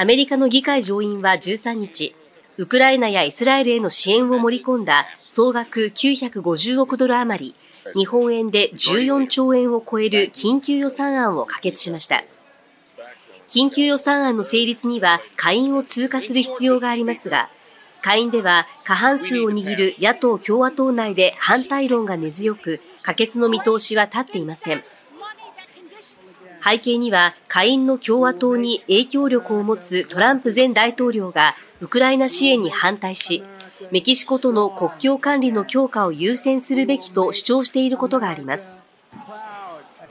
アメリカの議会上院は13日、ウクライナやイスラエルへの支援を盛り込んだ総額950億ドル余り、日本円で14兆円を超える緊急予算案を可決しました。緊急予算案の成立には下院を通過する必要がありますが、下院では過半数を握る野党・共和党内で反対論が根強く、可決の見通しは立っていません。背景には下院の共和党に影響力を持つトランプ前大統領がウクライナ支援に反対し、メキシコとの国境管理の強化を優先するべきと主張していることがあります。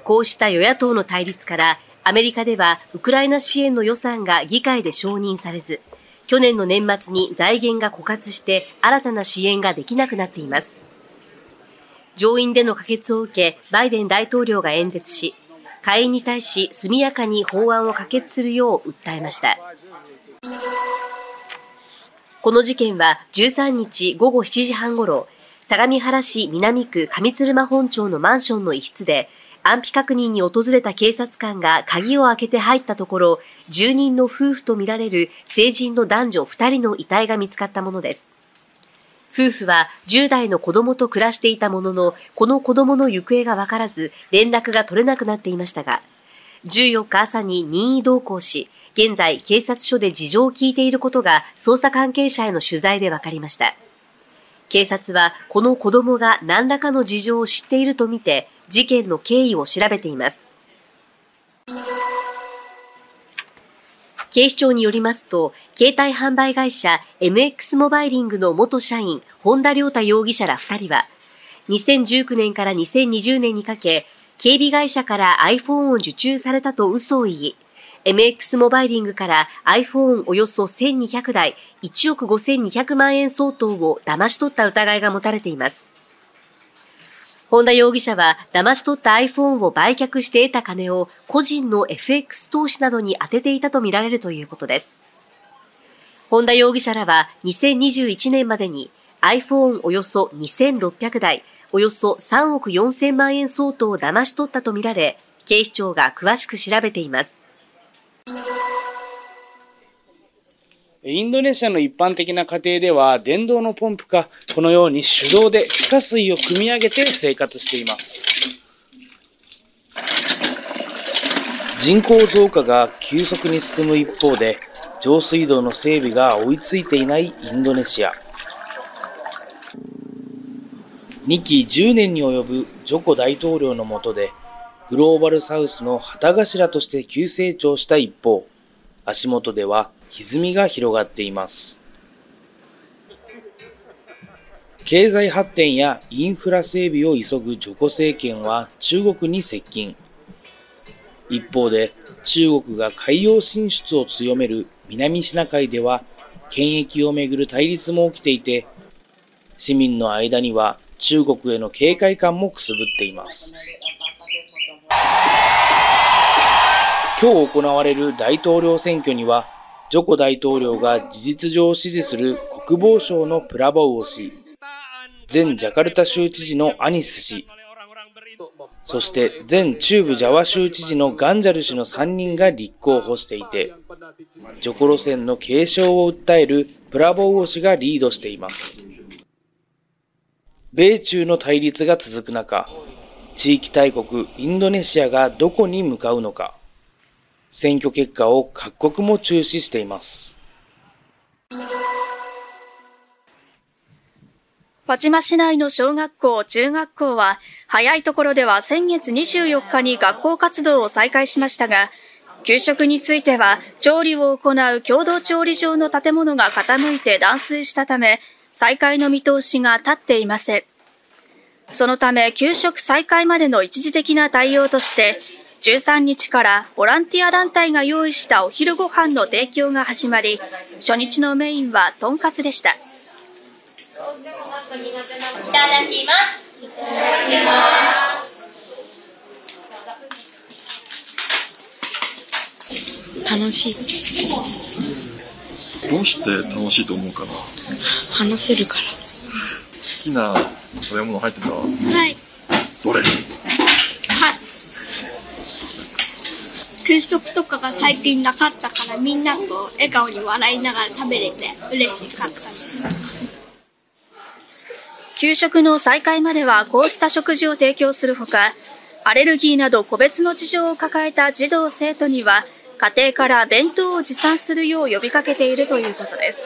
こうした与野党の対立から、アメリカではウクライナ支援の予算が議会で承認されず、去年の年末に財源が枯渇して新たな支援ができなくなっています。上院での可決を受け、バイデン大統領が演説し、下院に対し速やかに法案を可決するよう訴えました。この事件は13日午後7時半ごろ、相模原市南区上鶴間本町のマンションの一室で、安否確認に訪れた警察官が鍵を開けて入ったところ、住人の夫婦とみられる成人の男女2人の遺体が見つかったものです。夫婦は10代の子供と暮らしていたものの、この子供の行方がわからず、連絡が取れなくなっていましたが、14日朝に任意同行し、現在警察署で事情を聞いていることが捜査関係者への取材で分かりました。警察はこの子供が何らかの事情を知っているとみて事件の経緯を調べています。警視庁によりますと、携帯販売会社 MX モバイリングの元社員、本田良太容疑者ら2人は、2019年から2020年にかけ、警備会社から iPhone を受注されたと嘘を言い、MX モバイリングから iPhone およそ1200台1億5200万円相当を騙し取った疑いが持たれています。本田容疑者は騙し取った iPhone を売却して得た金を個人の FX 投資などに充てていたとみられるということです。本田容疑者らは2021年までに iPhone およそ2600台、およそ3億4000万円相当を騙し取ったとみられ、警視庁が詳しく調べています。インドネシアの一般的な家庭では電動のポンプかこのように手動で地下水を汲み上げて生活しています。人口増加が急速に進む一方で上水道の整備が追いついていないインドネシア。2期10年に及ぶジョコ大統領の下でグローバルサウスの旗頭として急成長した一方足元では歪みが広がっています。経済発展やインフラ整備を急ぐジョコ政権は中国に接近。一方で中国が海洋進出を強める南シナ海では権益をめぐる対立も起きていて、市民の間には中国への警戒感もくすぶっています。今日行われる大統領選挙にはジョコ大統領が事実上支持する国防省のプラボウオ氏、前ジャカルタ州知事のアニス氏、そして前中部ジャワ州知事のガンジャル氏の3人が立候補していて、ジョコ路線の継承を訴えるプラボウオ氏がリードしています。米中の対立が続く中、地域大国インドネシアがどこに向かうのか。選挙結果を各国も注視しています。輪島市内の小学校、中学校は、早いところでは先月24日に学校活動を再開しましたが、給食については、調理を行う共同調理場の建物が傾いて断水したため、再開の見通しが立っていません。そのため、給食再開までの一時的な対応として、13日からボランティア団体が用意したお昼ご飯の提供が始まり、初日のメインはとんかつでした。いただきます。いただきます。楽しい。どうして楽しいと思うかな？話せるから。好きな食べ物入ってた？はい。どれ？給食とかが最近なかったからみんなと笑顔に笑いながら食べれて嬉しかったです。給食の再開まではこうした食事を提供するほか、アレルギーなど個別の事情を抱えた児童生徒には、家庭から弁当を持参するよう呼びかけているということです。